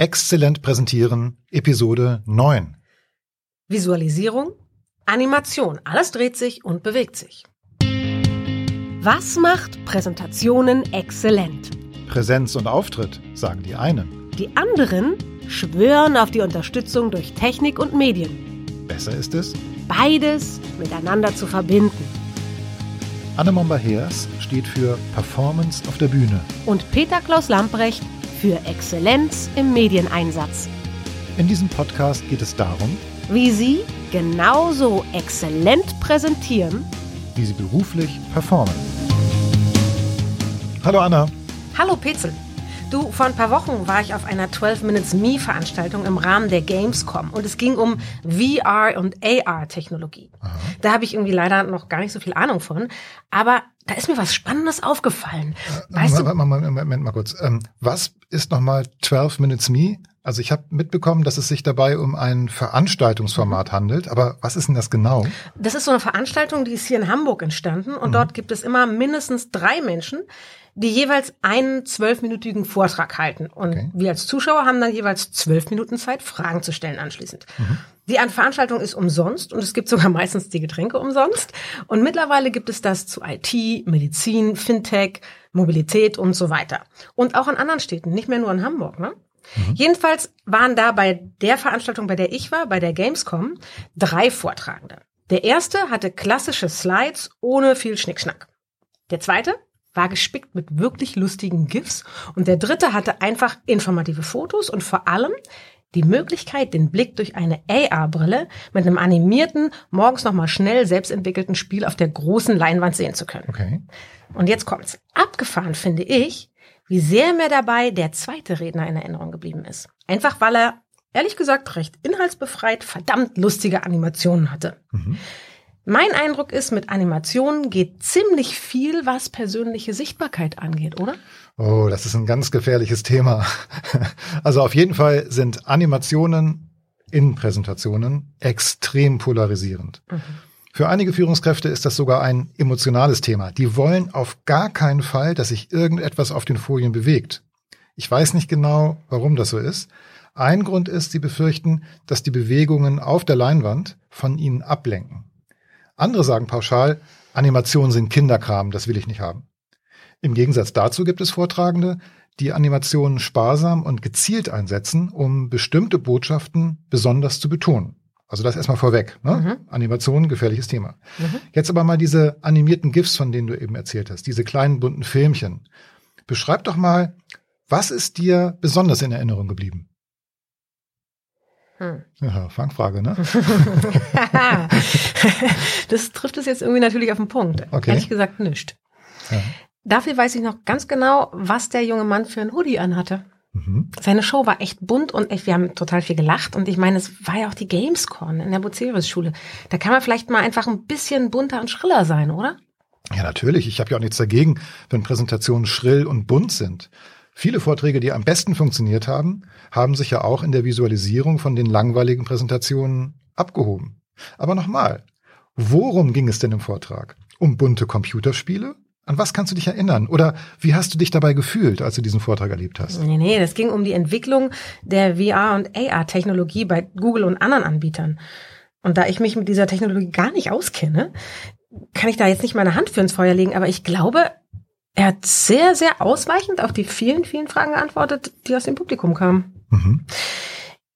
Exzellent präsentieren, Episode 9. Visualisierung, Animation, alles dreht sich und bewegt sich. Was macht Präsentationen exzellent? Präsenz und Auftritt, sagen die einen. Die anderen schwören auf die Unterstützung durch Technik und Medien. Besser ist es, Beides miteinander zu verbinden. Anne Momba-Heers steht für Performance auf der Bühne. Und Peter Klaus Lamprecht für Exzellenz im Medieneinsatz. In diesem Podcast geht es darum, Wie Sie genauso exzellent präsentieren. wie sie beruflich performen. Hallo Anna. Hallo Petzel. Du, vor ein paar Wochen war ich auf einer 12 Minutes Me Veranstaltung im Rahmen der Gamescom und es ging um VR und AR Technologie. Da habe ich irgendwie leider noch gar nicht so viel Ahnung von, aber da ist mir was Spannendes aufgefallen. Weißt du, Moment, Moment, Moment mal kurz. Ähm, was ist nochmal 12 Minutes Me? Also ich habe mitbekommen, dass es sich dabei um ein Veranstaltungsformat handelt, aber was ist denn das genau? das ist so eine Veranstaltung, die ist hier in Hamburg entstanden und dort gibt es immer mindestens drei Menschen, die jeweils einen zwölfminütigen Vortrag halten. Und Okay. wir als Zuschauer haben dann jeweils zwölf Minuten Zeit, Fragen zu stellen anschließend. Die Veranstaltung ist umsonst und es gibt sogar meistens die Getränke umsonst. Und mittlerweile gibt es das zu IT, Medizin, Fintech, Mobilität und so weiter. Und auch in anderen Städten, nicht mehr nur in Hamburg. Ne? Jedenfalls waren da bei der Veranstaltung, bei der ich war, bei der Gamescom, drei Vortragende. Der erste hatte klassische Slides ohne viel Schnickschnack. Der zweite war gespickt mit wirklich lustigen GIFs und der dritte hatte einfach informative Fotos und vor allem die Möglichkeit, den Blick durch eine AR-Brille mit einem animierten, morgens nochmal schnell selbstentwickelten Spiel auf der großen Leinwand sehen zu können. Okay. Und jetzt kommt's. Abgefahren finde ich, wie sehr mir dabei der zweite Redner in Erinnerung geblieben ist. Einfach weil er, ehrlich gesagt, recht inhaltsbefreit verdammt lustige Animationen hatte. Mein Eindruck ist, mit Animationen geht ziemlich viel, was persönliche Sichtbarkeit angeht, oder? Oh, das ist ein ganz gefährliches Thema. Also auf jeden Fall sind Animationen in Präsentationen extrem polarisierend. Für einige Führungskräfte ist das sogar ein emotionales Thema. Die wollen auf gar keinen Fall, dass sich irgendetwas auf den Folien bewegt. Ich weiß nicht genau, warum das so ist. Ein Grund ist, sie befürchten, dass die Bewegungen auf der Leinwand von ihnen ablenken. Andere sagen pauschal, Animationen sind Kinderkram, das will ich nicht haben. Im Gegensatz dazu gibt es Vortragende, die Animationen sparsam und gezielt einsetzen, um bestimmte Botschaften besonders zu betonen. Also das erstmal vorweg. Ne? Animationen, gefährliches Thema. Jetzt aber mal diese animierten GIFs, von denen du eben erzählt hast, diese kleinen bunten Filmchen. Beschreib doch mal, was ist dir besonders in Erinnerung geblieben? Hm. Ja, Fangfrage, ne? das trifft es jetzt irgendwie natürlich auf den Punkt. Okay. Ehrlich gesagt nicht. Ja. Dafür weiß ich noch ganz genau, was der junge Mann für ein Hoodie anhatte. Mhm. Seine Show war echt bunt und echt, wir haben total viel gelacht. Und ich meine, es war ja auch die Gamescon in der Bucerius-Schule. Da kann man vielleicht mal einfach ein bisschen bunter und schriller sein, oder? Ja, natürlich. Ich habe ja auch nichts dagegen, wenn Präsentationen schrill und bunt sind. Viele Vorträge, die am besten funktioniert haben, haben sich ja auch in der Visualisierung von den langweiligen Präsentationen abgehoben. Aber nochmal, worum ging es denn im Vortrag? Um bunte Computerspiele? An was kannst du dich erinnern? Oder wie hast du dich dabei gefühlt, als du diesen Vortrag erlebt hast? Nee, nee, das ging um die Entwicklung der VR- und AR-Technologie bei Google und anderen Anbietern. Und da ich mich mit dieser Technologie gar nicht auskenne, kann ich da jetzt nicht meine Hand für ins Feuer legen, aber ich glaube, er hat sehr, sehr ausweichend auf die vielen, vielen Fragen geantwortet, die aus dem Publikum kamen. Mhm.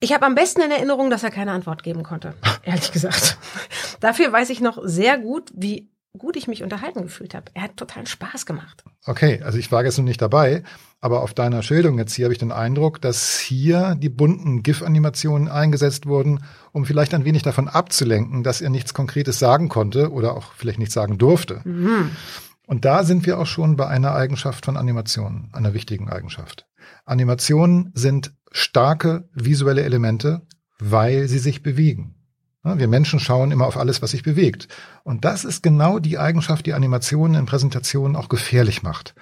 Ich habe am besten in Erinnerung, dass er keine Antwort geben konnte, ehrlich gesagt. Dafür weiß ich noch sehr gut, wie gut ich mich unterhalten gefühlt habe. Er hat totalen Spaß gemacht. Okay, also ich war gestern nicht dabei, aber auf deiner Schilderung jetzt hier habe ich den Eindruck, dass hier die bunten GIF-Animationen eingesetzt wurden, um vielleicht ein wenig davon abzulenken, dass er nichts Konkretes sagen konnte oder auch vielleicht nichts sagen durfte. Und da sind wir auch schon bei einer Eigenschaft von Animationen, einer wichtigen Eigenschaft. Animationen sind starke visuelle Elemente, weil sie sich bewegen. Wir Menschen schauen immer auf alles, was sich bewegt. Und das ist genau die Eigenschaft, die Animationen in Präsentationen auch gefährlich macht.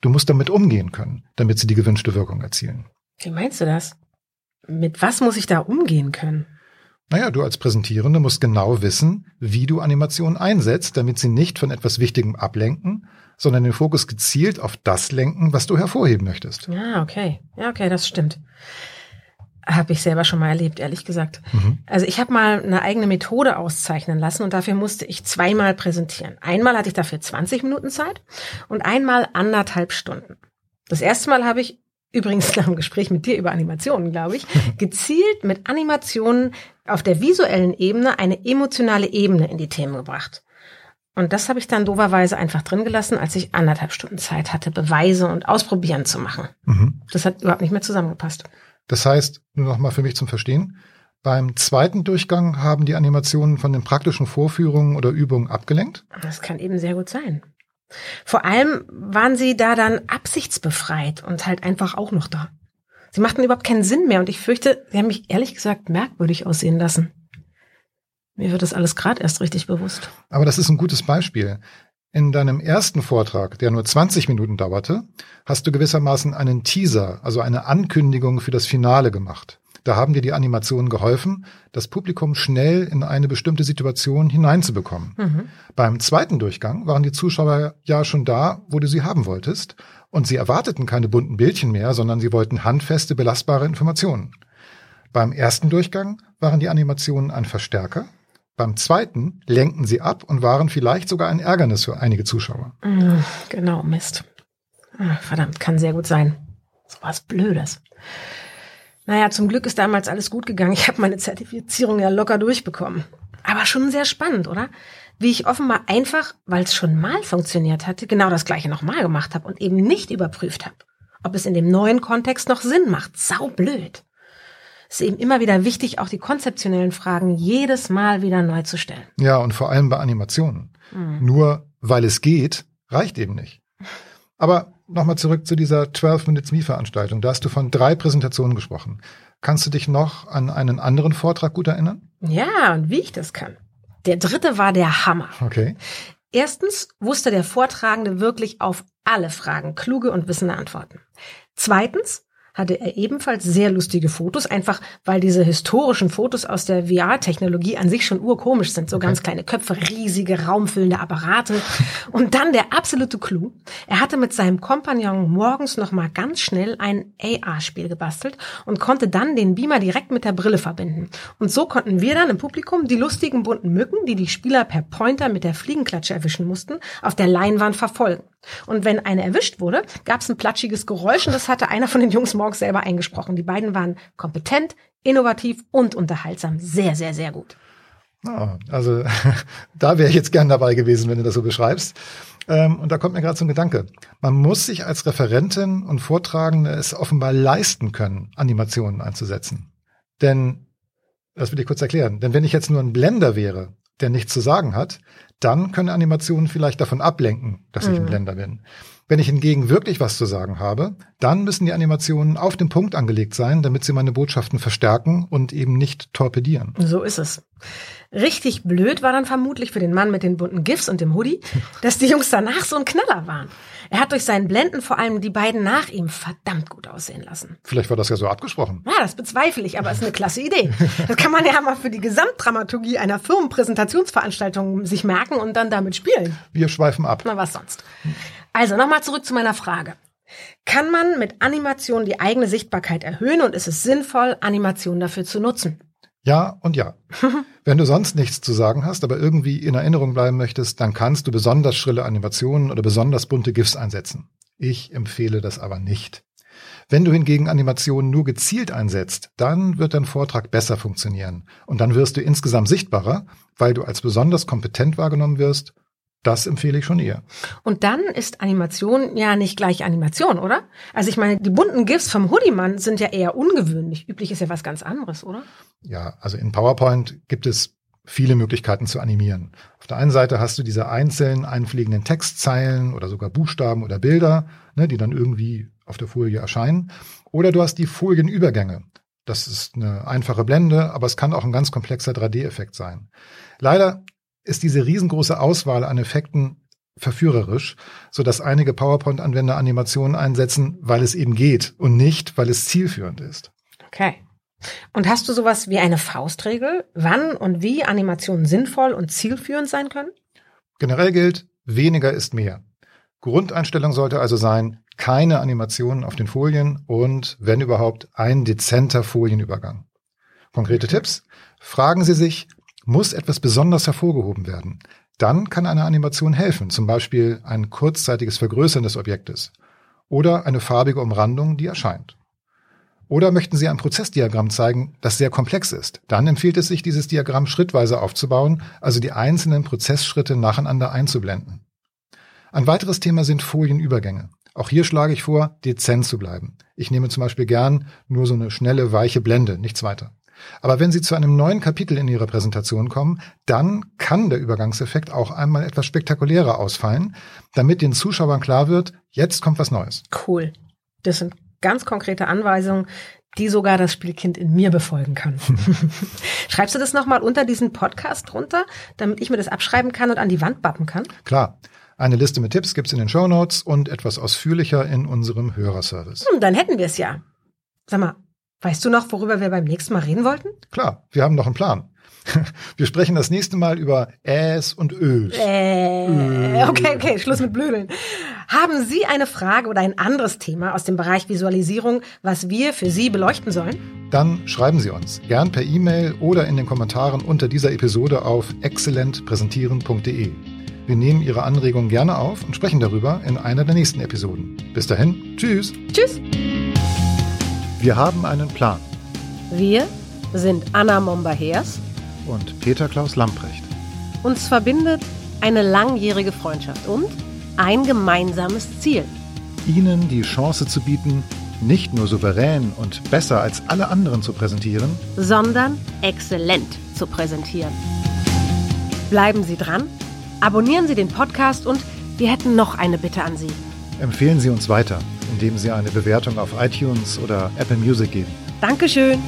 Du musst damit umgehen können, damit sie die gewünschte Wirkung erzielen. Wie meinst du das? Mit was muss ich da umgehen können? Naja, du als Präsentierende musst genau wissen, wie du Animationen einsetzt, damit sie nicht von etwas Wichtigem ablenken, sondern den Fokus gezielt auf das lenken, was du hervorheben möchtest. Ja, okay. Ja, okay, das stimmt. Habe ich selber schon mal erlebt, ehrlich gesagt. Mhm. Also ich habe mal eine eigene Methode auszeichnen lassen und dafür musste ich zweimal präsentieren. Einmal hatte ich dafür 20 Minuten Zeit und einmal anderthalb Stunden. Das erste Mal habe ich übrigens nach dem Gespräch mit dir über Animationen, glaube ich, gezielt mit Animationen auf der visuellen Ebene eine emotionale Ebene in die Themen gebracht. Und das habe ich dann doverweise einfach drin gelassen, als ich anderthalb Stunden Zeit hatte, Beweise und Ausprobieren zu machen. Mhm. Das hat überhaupt nicht mehr zusammengepasst. Das heißt, nur noch mal für mich zum Verstehen, beim zweiten Durchgang haben die Animationen von den praktischen Vorführungen oder Übungen abgelenkt? Das kann eben sehr gut sein. Vor allem waren sie da dann absichtsbefreit und halt einfach auch noch da. Sie machten überhaupt keinen Sinn mehr und ich fürchte, sie haben mich ehrlich gesagt merkwürdig aussehen lassen. Mir wird das alles gerade erst richtig bewusst. Aber das ist ein gutes Beispiel. In deinem ersten Vortrag, der nur 20 Minuten dauerte, hast du gewissermaßen einen Teaser, also eine Ankündigung für das Finale gemacht. Da haben dir die Animationen geholfen, das Publikum schnell in eine bestimmte Situation hineinzubekommen. Mhm. Beim zweiten Durchgang waren die Zuschauer ja schon da, wo du sie haben wolltest, und sie erwarteten keine bunten Bildchen mehr, sondern sie wollten handfeste, belastbare Informationen. Beim ersten Durchgang waren die Animationen ein Verstärker, beim zweiten lenkten sie ab und waren vielleicht sogar ein Ärgernis für einige Zuschauer. Mhm, genau, Mist. Ach, verdammt, kann sehr gut sein. So was Blödes. Naja, zum Glück ist damals alles gut gegangen. Ich habe meine Zertifizierung ja locker durchbekommen. Aber schon sehr spannend, oder? Wie ich offenbar einfach, weil es schon mal funktioniert hatte, genau das gleiche nochmal gemacht habe und eben nicht überprüft habe, ob es in dem neuen Kontext noch Sinn macht. Sau blöd. Es ist eben immer wieder wichtig, auch die konzeptionellen Fragen jedes Mal wieder neu zu stellen. Ja, und vor allem bei Animationen. Mhm. Nur weil es geht, reicht eben nicht. Aber nochmal zurück zu dieser 12 Minutes Me Veranstaltung. Da hast du von drei Präsentationen gesprochen. Kannst du dich noch an einen anderen Vortrag gut erinnern? Ja, und wie ich das kann. Der dritte war der Hammer. Okay. Erstens wusste der Vortragende wirklich auf alle Fragen kluge und wissende Antworten. Zweitens hatte er ebenfalls sehr lustige Fotos, einfach weil diese historischen Fotos aus der VR-Technologie an sich schon urkomisch sind. So okay. ganz kleine Köpfe, riesige, raumfüllende Apparate. Und dann der absolute Clou. Er hatte mit seinem Kompagnon morgens nochmal ganz schnell ein AR-Spiel gebastelt und konnte dann den Beamer direkt mit der Brille verbinden. Und so konnten wir dann im Publikum die lustigen bunten Mücken, die die Spieler per Pointer mit der Fliegenklatsche erwischen mussten, auf der Leinwand verfolgen. Und wenn eine erwischt wurde, gab es ein platschiges Geräusch und das hatte einer von den Jungs morgens selber eingesprochen. Die beiden waren kompetent, innovativ und unterhaltsam. Sehr, sehr, sehr gut. Oh, also da wäre ich jetzt gern dabei gewesen, wenn du das so beschreibst. Ähm, und da kommt mir gerade ein Gedanke. Man muss sich als Referentin und Vortragende es offenbar leisten können, Animationen einzusetzen. Denn, das will ich kurz erklären, denn wenn ich jetzt nur ein Blender wäre, der nichts zu sagen hat, dann können Animationen vielleicht davon ablenken, dass ich ein mhm. Blender bin. Wenn ich hingegen wirklich was zu sagen habe, dann müssen die Animationen auf den Punkt angelegt sein, damit sie meine Botschaften verstärken und eben nicht torpedieren. So ist es. Richtig blöd war dann vermutlich für den Mann mit den bunten GIFs und dem Hoodie, dass die Jungs danach so ein Knaller waren. Er hat durch seinen Blenden vor allem die beiden nach ihm verdammt gut aussehen lassen. Vielleicht war das ja so abgesprochen. Ja, das bezweifle ich, aber es ist eine klasse Idee. Das kann man ja mal für die Gesamtdramaturgie einer Firmenpräsentationsveranstaltung sich merken und dann damit spielen. Wir schweifen ab. Na, was sonst. Also nochmal zurück zu meiner Frage. Kann man mit Animation die eigene Sichtbarkeit erhöhen und ist es sinnvoll, Animation dafür zu nutzen? Ja und ja. Wenn du sonst nichts zu sagen hast, aber irgendwie in Erinnerung bleiben möchtest, dann kannst du besonders schrille Animationen oder besonders bunte GIFs einsetzen. Ich empfehle das aber nicht. Wenn du hingegen Animationen nur gezielt einsetzt, dann wird dein Vortrag besser funktionieren. Und dann wirst du insgesamt sichtbarer, weil du als besonders kompetent wahrgenommen wirst das empfehle ich schon eher. Und dann ist Animation ja nicht gleich Animation, oder? Also ich meine, die bunten GIFs vom Hoodie-Mann sind ja eher ungewöhnlich. Üblich ist ja was ganz anderes, oder? Ja, also in PowerPoint gibt es viele Möglichkeiten zu animieren. Auf der einen Seite hast du diese einzelnen einfliegenden Textzeilen oder sogar Buchstaben oder Bilder, ne, die dann irgendwie auf der Folie erscheinen. Oder du hast die Folienübergänge. Das ist eine einfache Blende, aber es kann auch ein ganz komplexer 3D-Effekt sein. Leider ist diese riesengroße Auswahl an Effekten verführerisch, so dass einige PowerPoint-Anwender Animationen einsetzen, weil es eben geht und nicht, weil es zielführend ist. Okay. Und hast du sowas wie eine Faustregel, wann und wie Animationen sinnvoll und zielführend sein können? Generell gilt, weniger ist mehr. Grundeinstellung sollte also sein, keine Animationen auf den Folien und, wenn überhaupt, ein dezenter Folienübergang. Konkrete Tipps? Fragen Sie sich, muss etwas besonders hervorgehoben werden? Dann kann eine Animation helfen, zum Beispiel ein kurzzeitiges Vergrößern des Objektes oder eine farbige Umrandung, die erscheint. Oder möchten Sie ein Prozessdiagramm zeigen, das sehr komplex ist? Dann empfiehlt es sich, dieses Diagramm schrittweise aufzubauen, also die einzelnen Prozessschritte nacheinander einzublenden. Ein weiteres Thema sind Folienübergänge. Auch hier schlage ich vor, dezent zu bleiben. Ich nehme zum Beispiel gern nur so eine schnelle, weiche Blende, nichts weiter. Aber wenn Sie zu einem neuen Kapitel in Ihrer Präsentation kommen, dann kann der Übergangseffekt auch einmal etwas spektakulärer ausfallen, damit den Zuschauern klar wird, jetzt kommt was Neues. Cool. Das sind ganz konkrete Anweisungen, die sogar das Spielkind in mir befolgen kann. Schreibst du das nochmal unter diesen Podcast drunter, damit ich mir das abschreiben kann und an die Wand bappen kann? Klar. Eine Liste mit Tipps gibt's in den Show Notes und etwas ausführlicher in unserem Hörerservice. Hm, dann hätten wir es ja. Sag mal, weißt du noch, worüber wir beim nächsten Mal reden wollten? Klar, wir haben noch einen Plan. Wir sprechen das nächste Mal über Äs und Ös. Äh, okay, okay, Schluss mit Blödeln. Haben Sie eine Frage oder ein anderes Thema aus dem Bereich Visualisierung, was wir für Sie beleuchten sollen? Dann schreiben Sie uns gern per E-Mail oder in den Kommentaren unter dieser Episode auf exzellentpräsentieren.de. Wir nehmen Ihre Anregungen gerne auf und sprechen darüber in einer der nächsten Episoden. Bis dahin, tschüss. Tschüss. Wir haben einen Plan. Wir sind Anna Momba-Hers Und Peter Klaus Lamprecht. Uns verbindet eine langjährige Freundschaft und ein gemeinsames Ziel. Ihnen die Chance zu bieten, nicht nur souverän und besser als alle anderen zu präsentieren, sondern exzellent zu präsentieren. Bleiben Sie dran, abonnieren Sie den Podcast und wir hätten noch eine Bitte an Sie. empfehlen Sie uns weiter, indem Sie eine Bewertung auf iTunes oder Apple Music geben. Dankeschön.